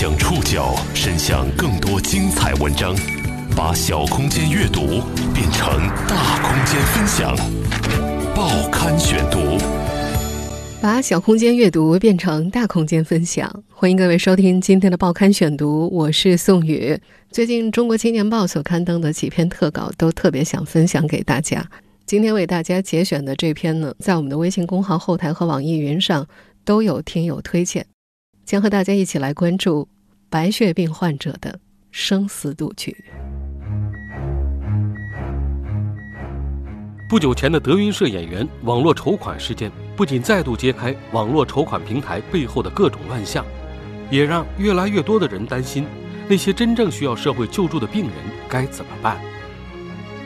将触角伸向更多精彩文章，把小空间阅读变成大空间分享。报刊选读，把小空间阅读变成大空间分享。欢迎各位收听今天的报刊选读，我是宋宇。最近《中国青年报》所刊登的几篇特稿，都特别想分享给大家。今天为大家节选的这篇呢，在我们的微信公号后台和网易云上都有听友推荐，将和大家一起来关注白血病患者的生死赌局。不久前的德云社演员网络筹款事件，不仅再度揭开网络筹款平台背后的各种乱象，也让越来越多的人担心，那些真正需要社会救助的病人该怎么办。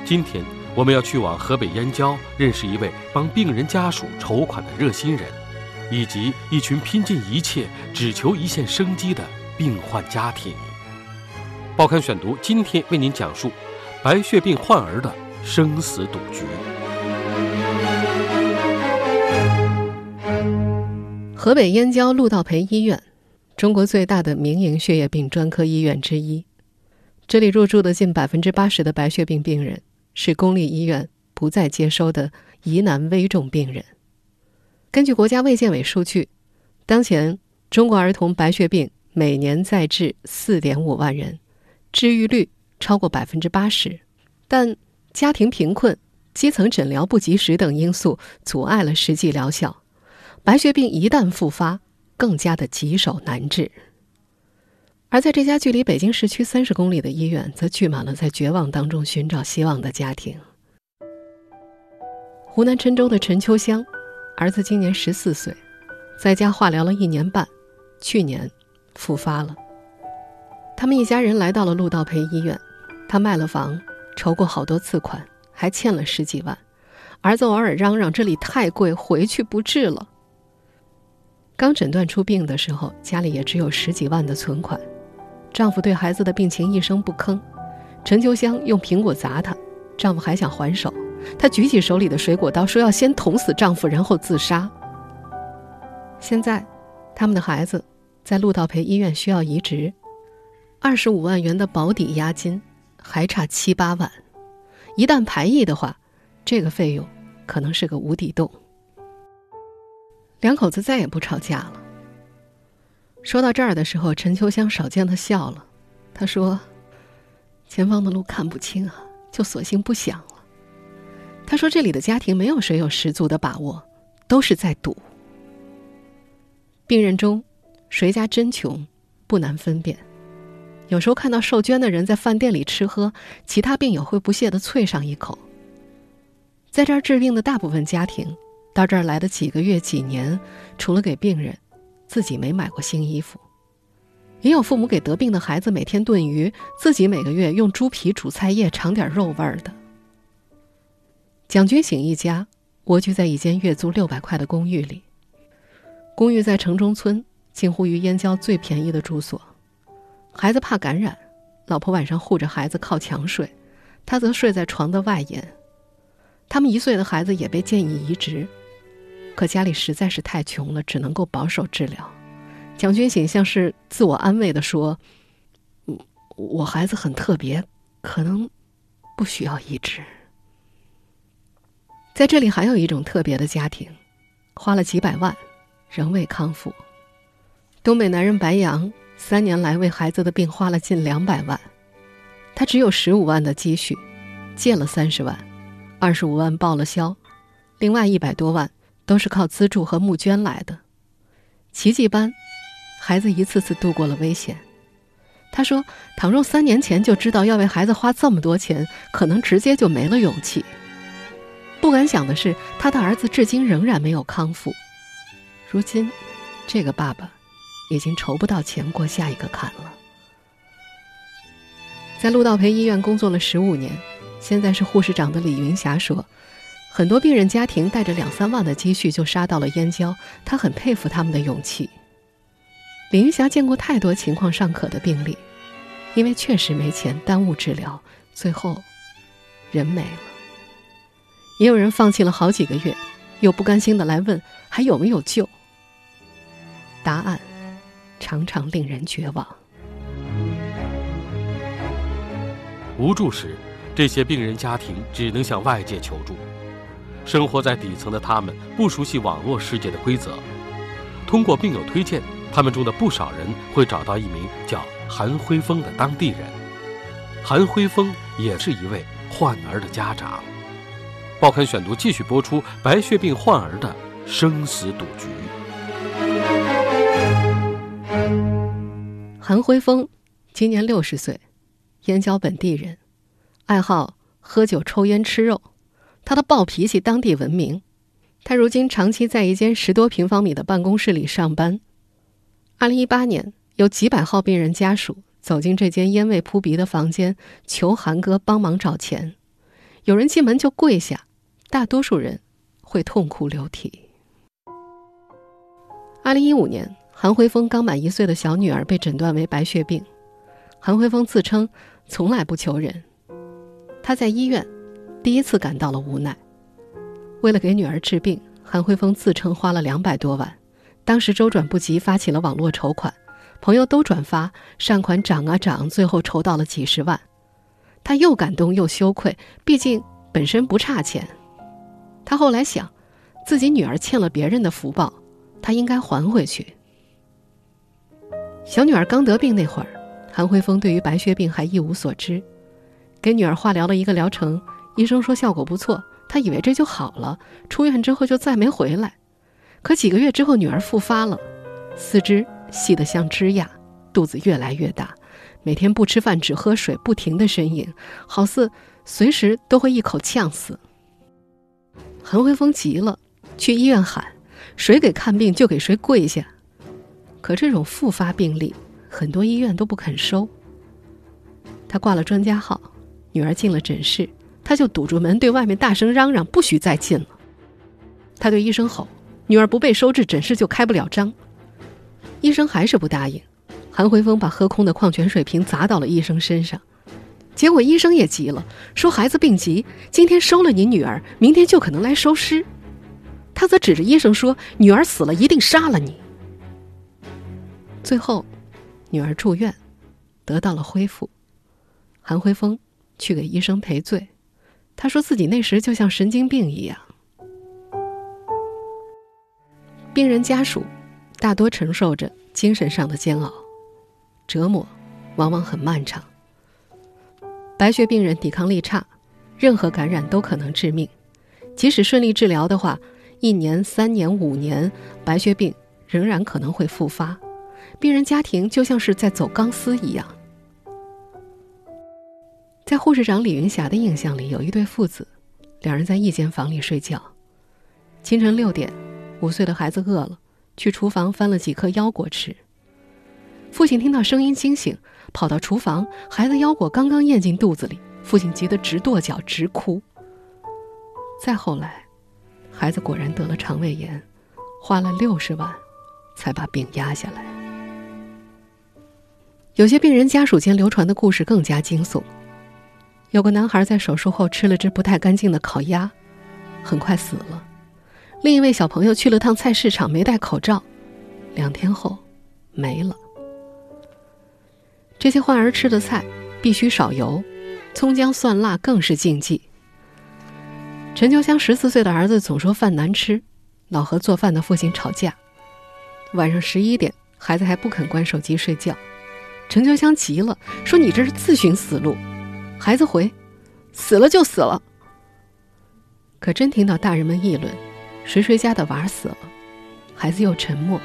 今天。我们要去往河北燕郊，认识一位帮病人家属筹款的热心人，以及一群拼尽一切只求一线生机的病患家庭。报刊选读今天为您讲述白血病患儿的生死赌局。河北燕郊陆道培医院，中国最大的民营血液病专科医院之一，这里入住的近百分之八十的白血病病人。是公立医院不再接收的疑难危重病人。根据国家卫健委数据，当前中国儿童白血病每年在治四点五万人，治愈率超过百分之八十。但家庭贫困、基层诊疗不及时等因素阻碍了实际疗效。白血病一旦复发，更加的棘手难治。而在这家距离北京市区三十公里的医院，则聚满了在绝望当中寻找希望的家庭。湖南郴州的陈秋香，儿子今年十四岁，在家化疗了一年半，去年复发了。他们一家人来到了陆道培医院，他卖了房，筹过好多次款，还欠了十几万。儿子偶尔嚷嚷这里太贵，回去不治了。刚诊断出病的时候，家里也只有十几万的存款。丈夫对孩子的病情一声不吭，陈秋香用苹果砸他，丈夫还想还手，她举起手里的水果刀，说要先捅死丈夫，然后自杀。现在，他们的孩子在陆道培医院需要移植，二十五万元的保底押金还差七八万，一旦排异的话，这个费用可能是个无底洞。两口子再也不吵架了。说到这儿的时候，陈秋香少见的笑了。她说：“前方的路看不清啊，就索性不想。”他说：“这里的家庭没有谁有十足的把握，都是在赌。病人中，谁家真穷，不难分辨。有时候看到受捐的人在饭店里吃喝，其他病友会不屑的啐上一口。在这儿治病的大部分家庭，到这儿来的几个月、几年，除了给病人。”自己没买过新衣服，也有父母给得病的孩子每天炖鱼，自己每个月用猪皮煮菜叶尝点肉味儿的。蒋军醒一家蜗居在一间月租六百块的公寓里，公寓在城中村，近乎于燕郊最便宜的住所。孩子怕感染，老婆晚上护着孩子靠墙睡，他则睡在床的外沿。他们一岁的孩子也被建议移植。可家里实在是太穷了，只能够保守治疗。蒋军醒像是自我安慰的说：“嗯，我孩子很特别，可能不需要移植。”在这里还有一种特别的家庭，花了几百万，仍未康复。东北男人白杨三年来为孩子的病花了近两百万，他只有十五万的积蓄，借了三十万，二十五万报了销，另外一百多万。都是靠资助和募捐来的，奇迹般，孩子一次次度过了危险。他说：“倘若三年前就知道要为孩子花这么多钱，可能直接就没了勇气。”不敢想的是，他的儿子至今仍然没有康复。如今，这个爸爸已经筹不到钱过下一个坎了。在陆道培医院工作了十五年，现在是护士长的李云霞说。很多病人家庭带着两三万的积蓄就杀到了燕郊，她很佩服他们的勇气。李云霞见过太多情况尚可的病例，因为确实没钱耽误治疗，最后人没了。也有人放弃了好几个月，又不甘心的来问还有没有救。答案常常令人绝望。无助时，这些病人家庭只能向外界求助。生活在底层的他们不熟悉网络世界的规则，通过病友推荐，他们中的不少人会找到一名叫韩辉峰的当地人。韩辉峰也是一位患儿的家长。报刊选读继续播出白血病患儿的生死赌局。韩辉峰今年六十岁，燕郊本地人，爱好喝酒、抽烟、吃肉。他的暴脾气当地闻名。他如今长期在一间十多平方米的办公室里上班。二零一八年，有几百号病人家属走进这间烟味扑鼻的房间，求韩哥帮忙找钱。有人进门就跪下，大多数人会痛哭流涕。二零一五年，韩辉峰刚满一岁的小女儿被诊断为白血病。韩辉峰自称从来不求人，他在医院。第一次感到了无奈。为了给女儿治病，韩辉峰自称花了两百多万，当时周转不及，发起了网络筹款，朋友都转发，善款涨啊涨，最后筹到了几十万。他又感动又羞愧，毕竟本身不差钱。他后来想，自己女儿欠了别人的福报，他应该还回去。小女儿刚得病那会儿，韩辉峰对于白血病还一无所知，给女儿化疗了一个疗程。医生说效果不错，他以为这就好了。出院之后就再没回来。可几个月之后，女儿复发了，四肢细得像枝桠，肚子越来越大，每天不吃饭只喝水，不停的呻吟，好似随时都会一口呛死。韩辉峰急了，去医院喊：“谁给看病就给谁跪下。”可这种复发病例，很多医院都不肯收。他挂了专家号，女儿进了诊室。他就堵住门，对外面大声嚷嚷：“不许再进了！”他对医生吼：“女儿不被收治，诊室就开不了张。”医生还是不答应。韩辉峰把喝空的矿泉水瓶砸到了医生身上，结果医生也急了，说：“孩子病急，今天收了你女儿，明天就可能来收尸。”他则指着医生说：“女儿死了，一定杀了你。”最后，女儿住院，得到了恢复。韩辉峰去给医生赔罪。他说自己那时就像神经病一样。病人家属大多承受着精神上的煎熬，折磨往往很漫长。白血病人抵抗力差，任何感染都可能致命。即使顺利治疗的话，一年、三年、五年，白血病仍然可能会复发。病人家庭就像是在走钢丝一样。在护士长李云霞的印象里，有一对父子，两人在一间房里睡觉。清晨六点，五岁的孩子饿了，去厨房翻了几颗腰果吃。父亲听到声音惊醒，跑到厨房，孩子腰果刚刚咽进肚子里，父亲急得直跺脚，直哭。再后来，孩子果然得了肠胃炎，花了六十万，才把病压下来。有些病人家属间流传的故事更加惊悚。有个男孩在手术后吃了只不太干净的烤鸭，很快死了。另一位小朋友去了趟菜市场，没戴口罩，两天后没了。这些患儿吃的菜必须少油，葱姜蒜辣更是禁忌。陈秋香十四岁的儿子总说饭难吃，老和做饭的父亲吵架。晚上十一点，孩子还不肯关手机睡觉，陈秋香急了，说：“你这是自寻死路。”孩子回：“死了就死了。”可真听到大人们议论：“谁谁家的娃死了？”孩子又沉默，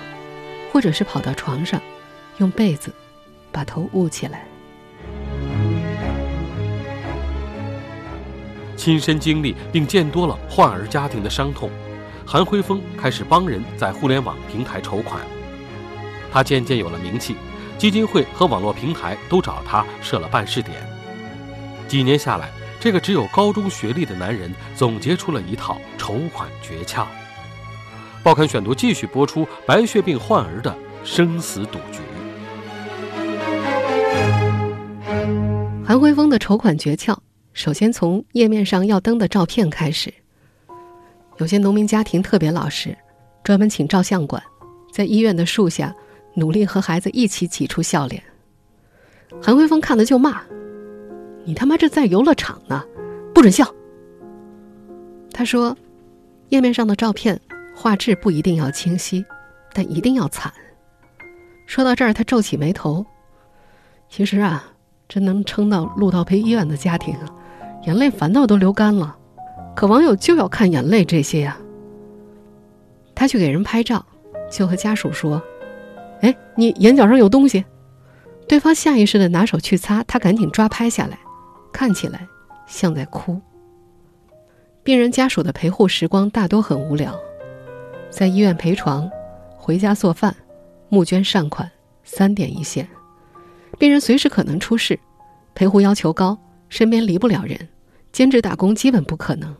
或者是跑到床上，用被子把头捂起来。亲身经历并见多了患儿家庭的伤痛，韩辉峰开始帮人在互联网平台筹款。他渐渐有了名气，基金会和网络平台都找他设了办事点。几年下来，这个只有高中学历的男人总结出了一套筹款诀窍。报刊选读继续播出白血病患儿的生死赌局。韩辉峰的筹款诀窍，首先从页面上要登的照片开始。有些农民家庭特别老实，专门请照相馆，在医院的树下努力和孩子一起挤出笑脸。韩辉峰看了就骂：“你他妈这在游乐场呢，不准笑！”他说：“页面上的照片画质不一定要清晰，但一定要惨。”说到这儿，他皱起眉头。其实啊，真能撑到陆道培医院的家庭啊，眼泪反倒都流干了。可网友就要看眼泪这些呀。他去给人拍照，就和家属说：“哎，你眼角上有东西。”对方下意识的拿手去擦，他赶紧抓拍下来，看起来像在哭。病人家属的陪护时光大多很无聊，在医院陪床，回家做饭，募捐善款，三点一线。病人随时可能出事，陪护要求高，身边离不了人，兼职打工基本不可能。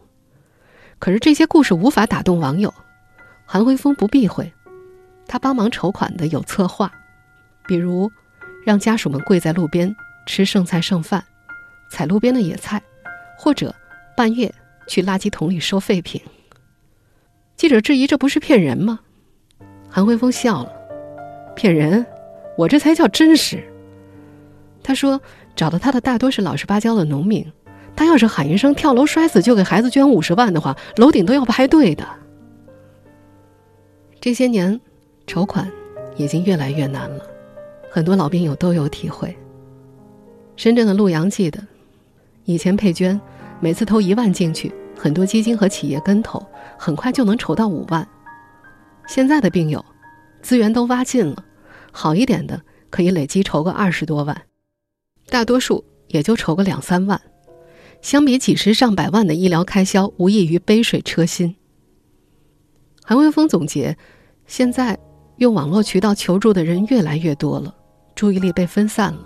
可是这些故事无法打动网友，韩辉峰不避讳，他帮忙筹款的有策划，比如让家属们跪在路边吃剩菜剩饭，采路边的野菜，或者半夜。去垃圾桶里收废品。记者质疑：“这不是骗人吗？”韩辉峰笑了：“骗人？我这才叫真实。”他说：“找到他的大多是老实巴交的农民，他要是喊一声跳楼摔死就给孩子捐五十万的话，楼顶都要排队的。”这些年，筹款已经越来越难了，很多老病友都有体会。深圳的陆阳记得，以前配捐。每次投一万进去，很多基金和企业跟投，很快就能筹到五万。现在的病友，资源都挖尽了，好一点的可以累积筹个二十多万，大多数也就筹个两三万。相比几十上百万的医疗开销，无异于杯水车薪。韩文峰总结：现在用网络渠道求助的人越来越多了，注意力被分散了。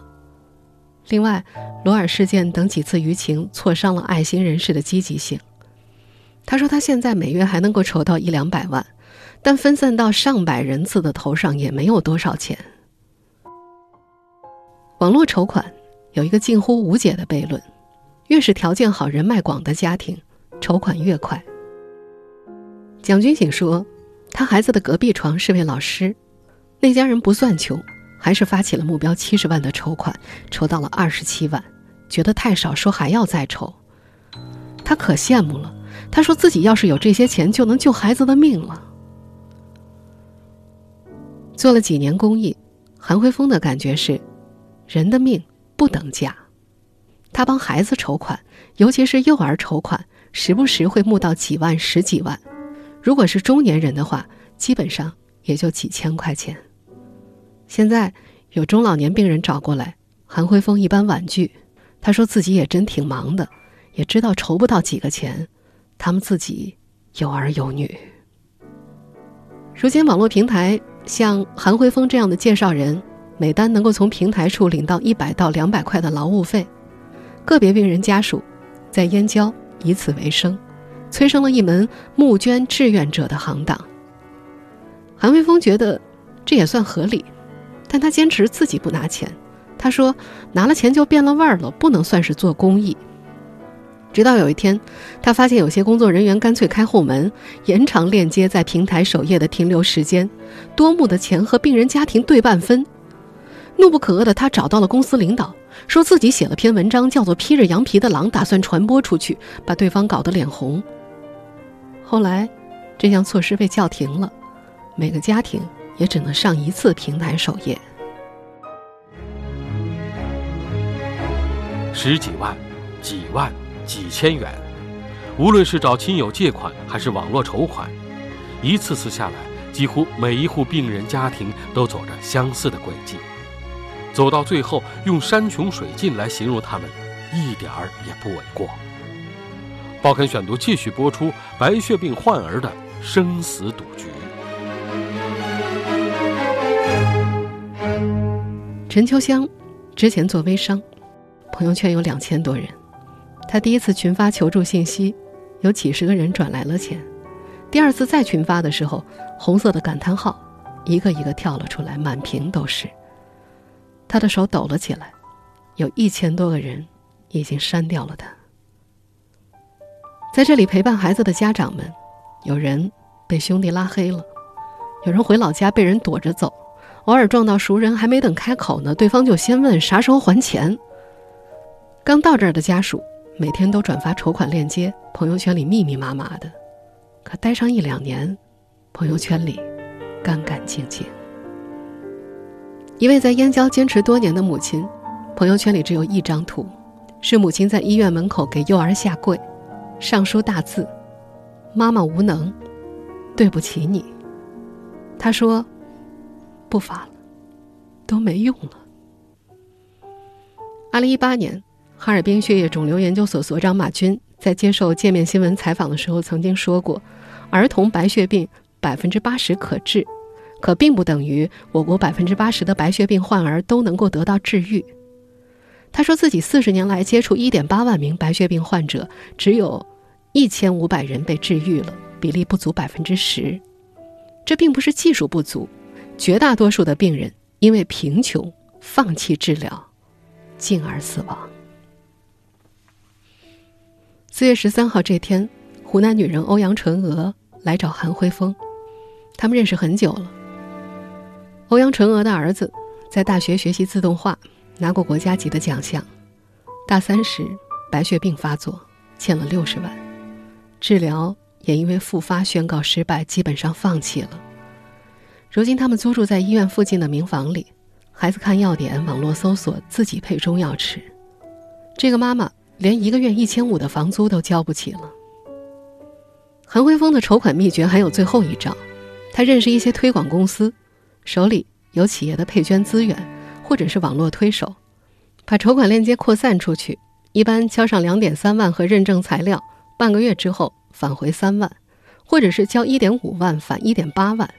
另外，罗尔事件等几次舆情挫伤了爱心人士的积极性。他说，他现在每月还能够筹到一两百万，但分散到上百人次的头上也没有多少钱。网络筹款有一个近乎无解的悖论：越是条件好、人脉广的家庭，筹款越快。蒋军醒说，他孩子的隔壁床是位老师，那家人不算穷。还是发起了目标七十万的筹款，筹到了二十七万，觉得太少，说还要再筹。他可羡慕了，他说自己要是有这些钱，就能救孩子的命了。做了几年公益，韩辉峰的感觉是，人的命不等价。他帮孩子筹款，尤其是幼儿筹款，时不时会募到几万、十几万；如果是中年人的话，基本上也就几千块钱。现在有中老年病人找过来，韩辉峰一般婉拒。他说自己也真挺忙的，也知道筹不到几个钱，他们自己有儿有女。如今网络平台像韩辉峰这样的介绍人，每单能够从平台处领到一百到两百块的劳务费，个别病人家属在燕郊以此为生，催生了一门募捐志愿者的行当。韩卫峰觉得这也算合理。但他坚持自己不拿钱，他说拿了钱就变了味儿了，不能算是做公益。直到有一天，他发现有些工作人员干脆开后门，延长链接在平台首页的停留时间，多募的钱和病人家庭对半分。怒不可遏的他找到了公司领导，说自己写了篇文章，叫做《披着羊皮的狼》，打算传播出去，把对方搞得脸红。后来，这项措施被叫停了，每个家庭。也只能上一次平台首页。十几万、几万、几千元，无论是找亲友借款还是网络筹款，一次次下来，几乎每一户病人家庭都走着相似的轨迹。走到最后，用山穷水尽来形容他们，一点儿也不为过。报刊选读继续播出白血病患儿的生死赌局。陈秋香之前做微商，朋友圈有两千多人。他第一次群发求助信息，有几十个人转来了钱。第二次再群发的时候，红色的感叹号一个一个跳了出来，满屏都是。他的手抖了起来，有一千多个人已经删掉了他。在这里陪伴孩子的家长们，有人被兄弟拉黑了，有人回老家被人躲着走。偶尔撞到熟人，还没等开口呢，对方就先问啥时候还钱。刚到这儿的家属每天都转发筹款链接，朋友圈里密密麻麻的，可待上一两年，朋友圈里干干净净。一位在燕郊坚持多年的母亲，朋友圈里只有一张图，是母亲在医院门口给幼儿下跪，上书大字：“妈妈无能，对不起你。”她说：“不发了，都没用了。”二零一八年，哈尔滨血液肿瘤研究所所长马军在接受界面新闻采访的时候曾经说过：“儿童白血病百分之八十可治。”可并不等于我国百分之八十的白血病患儿都能够得到治愈。他说自己四十年来接触一点八万名白血病患者，只有一千五百人被治愈了，比例不足百分之十。这并不是技术不足，绝大多数的病人因为贫穷放弃治疗，进而死亡。四月十三号这天，湖南女人欧阳纯娥来找韩辉峰，他们认识很久了。欧阳纯娥的儿子在大学学习自动化，拿过国家级的奖项。大三时白血病发作，欠了六十万，治疗也因为复发宣告失败，基本上放弃了。如今他们租住在医院附近的民房里，孩子看药点，网络搜索，自己配中药吃。这个妈妈连一个月一千五的房租都交不起了。韩辉峰的筹款秘诀还有最后一招，他认识一些推广公司。手里有企业的配捐资源，或者是网络推手，把筹款链接扩散出去。一般交上两点三万和认证材料，半个月之后返回三万，或者是交一点五万返一点八万。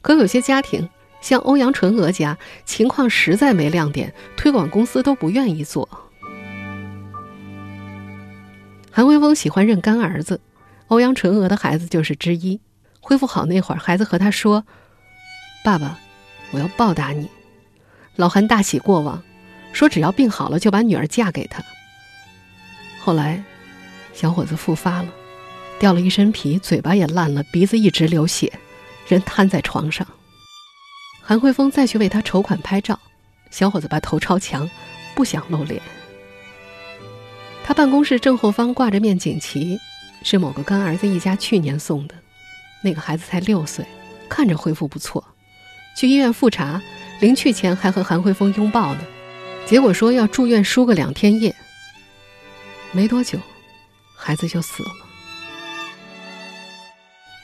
可有些家庭像欧阳纯娥家，情况实在没亮点，推广公司都不愿意做。韩辉峰喜欢认干儿子，欧阳纯娥的孩子就是之一。恢复好那会儿，孩子和他说。爸爸，我要报答你。老韩大喜过望，说只要病好了就把女儿嫁给他。后来，小伙子复发了，掉了一身皮，嘴巴也烂了，鼻子一直流血，人瘫在床上。韩慧峰再去为他筹款拍照，小伙子把头朝墙，不想露脸。他办公室正后方挂着面锦旗，是某个干儿子一家去年送的，那个孩子才六岁，看着恢复不错。去医院复查，临去前还和韩辉峰拥抱呢，结果说要住院输个两天液。没多久，孩子就死了。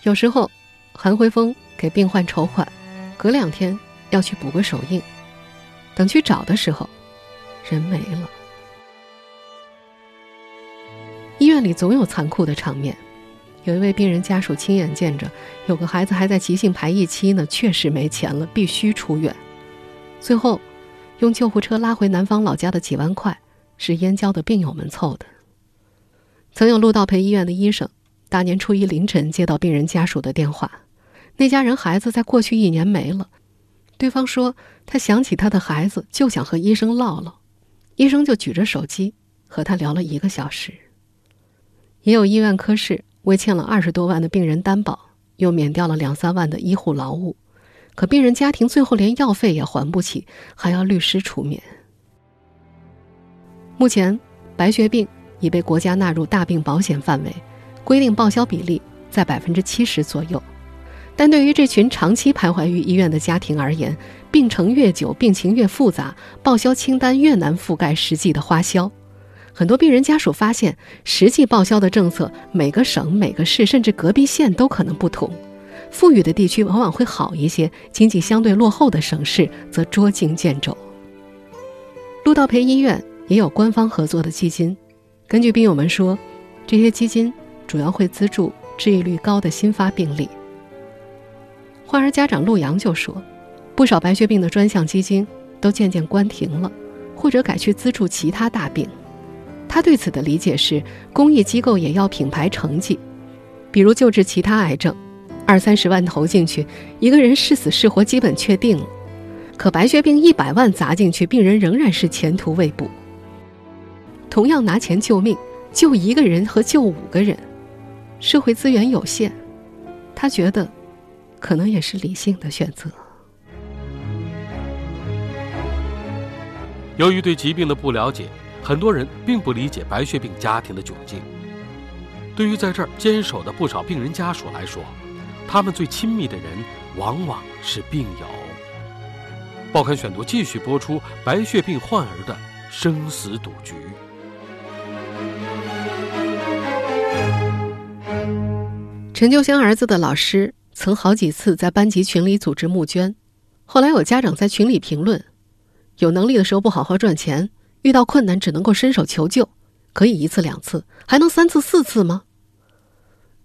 有时候，韩辉峰给病患筹款，隔两天要去补个手印，等去找的时候，人没了。医院里总有残酷的场面。有一位病人家属亲眼见着，有个孩子还在急性排异期呢，确实没钱了，必须出院。最后，用救护车拉回南方老家的几万块，是燕郊的病友们凑的。曾有陆道培医院的医生，大年初一凌晨接到病人家属的电话，那家人孩子在过去一年没了。对方说他想起他的孩子，就想和医生唠唠。医生就举着手机和他聊了一个小时。也有医院科室。为欠了二十多万的病人担保，又免掉了两三万的医护劳务，可病人家庭最后连药费也还不起，还要律师出面。目前，白血病已被国家纳入大病保险范围，规定报销比例在百分之七十左右。但对于这群长期徘徊于医院的家庭而言，病程越久，病情越复杂，报销清单越难覆盖实际的花销。很多病人家属发现，实际报销的政策，每个省、每个市，甚至隔壁县都可能不同。富裕的地区往往会好一些，经济相对落后的省市则捉襟见肘。陆道培医院也有官方合作的基金，根据病友们说，这些基金主要会资助治愈率高的新发病例。患儿家长陆阳就说，不少白血病的专项基金都渐渐关停了，或者改去资助其他大病。他对此的理解是，公益机构也要品牌成绩，比如救治其他癌症，二三十万投进去，一个人是死是活基本确定了。可白血病一百万砸进去，病人仍然是前途未卜。同样拿钱救命，救一个人和救五个人，社会资源有限，他觉得，可能也是理性的选择。由于对疾病的不了解，很多人并不理解白血病家庭的窘境。对于在这儿坚守的不少病人家属来说，他们最亲密的人往往是病友。报刊选读继续播出白血病患儿的生死赌局。陈秋香儿子的老师曾好几次在班级群里组织募捐，后来有家长在群里评论：“有能力的时候不好好赚钱，遇到困难只能够伸手求救，可以一次两次，还能三次四次吗？”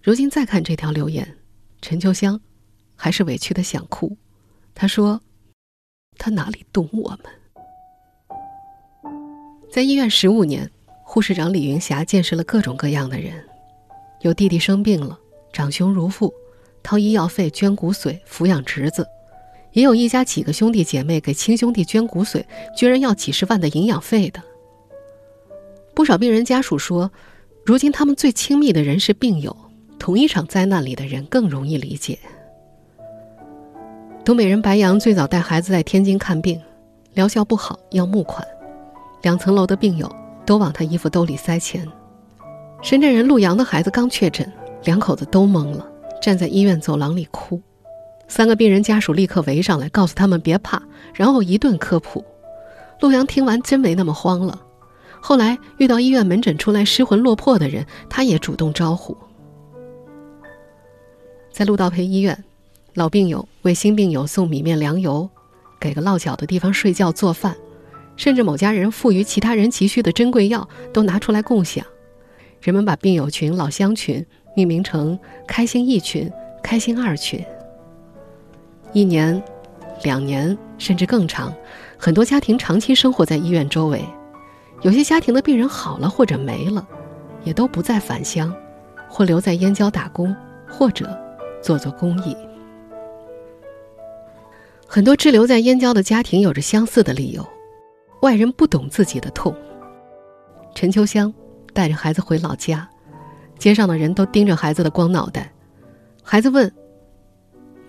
如今再看这条留言，陈秋香还是委屈的想哭。他说：“他哪里懂我们？”在医院十五年，护士长李云霞见识了各种各样的人，有弟弟生病了。长兄如父，掏医药费、捐骨髓抚养侄子；也有一家几个兄弟姐妹给亲兄弟捐骨髓，居然要几十万的营养费的。不少病人家属说，如今他们最亲密的人是病友，同一场灾难里的人更容易理解。东北人白杨最早带孩子在天津看病，疗效不好要募款，两层楼的病友都往他衣服兜里塞钱。深圳人陆阳的孩子刚确诊。两口子都懵了，站在医院走廊里哭。三个病人家属立刻围上来，告诉他们别怕，然后一顿科普。陆阳听完真没那么慌了。后来遇到医院门诊出来失魂落魄的人，他也主动招呼。在陆道培医院，老病友为新病友送米面粮油，给个落脚的地方睡觉做饭，甚至某家人赋予其他人急需的珍贵药都拿出来共享。人们把病友群、老乡群。命名成“开心一群”“开心二群”。一年、两年，甚至更长，很多家庭长期生活在医院周围。有些家庭的病人好了或者没了，也都不再返乡，或留在燕郊打工，或者做做公益。很多滞留在燕郊的家庭有着相似的理由：外人不懂自己的痛。陈秋香带着孩子回老家。街上的人都盯着孩子的光脑袋，孩子问：“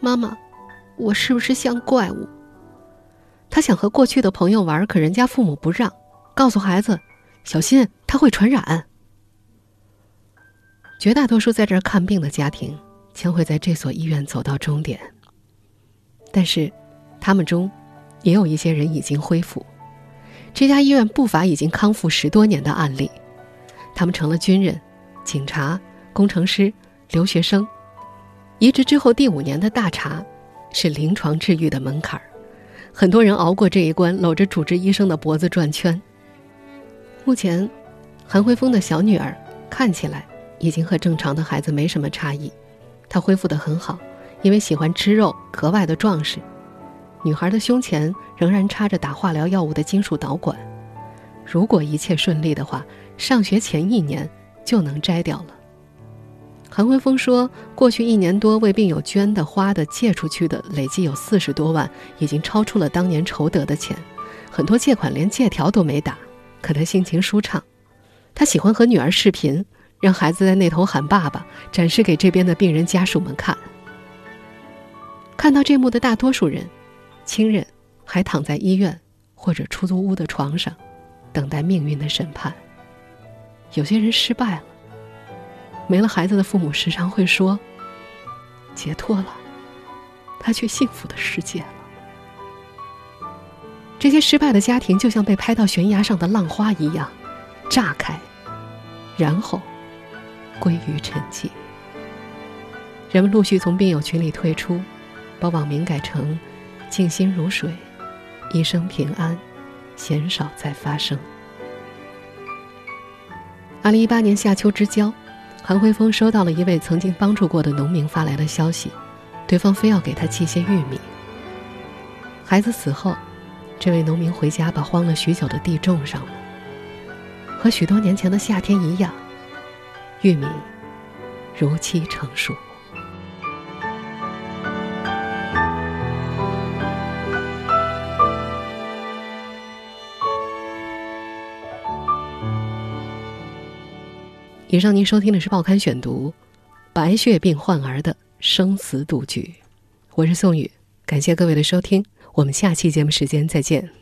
妈妈，我是不是像怪物？”他想和过去的朋友玩，可人家父母不让，告诉孩子：“小心，他会传染。”绝大多数在这儿看病的家庭将会在这所医院走到终点，但是，他们中也有一些人已经恢复。这家医院不乏已经康复十多年的案例，他们成了军人。警察、工程师、留学生，移植之后第五年的大查，是临床治愈的门槛儿。很多人熬过这一关，搂着主治医生的脖子转圈。目前，韩辉峰的小女儿看起来已经和正常的孩子没什么差异，她恢复得很好，因为喜欢吃肉，格外的壮实。女孩的胸前仍然插着打化疗药物的金属导管，如果一切顺利的话，上学前一年。就能摘掉了。韩辉峰说，过去一年多为病友捐的、花的、借出去的，累计有四十多万，已经超出了当年筹得的钱。很多借款连借条都没打，可他心情舒畅。他喜欢和女儿视频，让孩子在那头喊爸爸，展示给这边的病人家属们看。看到这幕的大多数人，亲人还躺在医院或者出租屋的床上，等待命运的审判。有些人失败了，没了孩子的父母时常会说：“解脱了，他去幸福的世界了。”这些失败的家庭就像被拍到悬崖上的浪花一样，炸开，然后归于沉寂。人们陆续从病友群里退出，把网名改成“静心如水，一生平安，鲜少再发生。”二零一八年夏秋之交，韩辉峰收到了一位曾经帮助过的农民发来的消息，对方非要给他寄些玉米。孩子死后，这位农民回家把荒了许久的地种上了，和许多年前的夏天一样，玉米如期成熟。以上您收听的是《报刊选读》，白血病患儿的生死赌局。我是宋宇，感谢各位的收听，我们下期节目时间再见。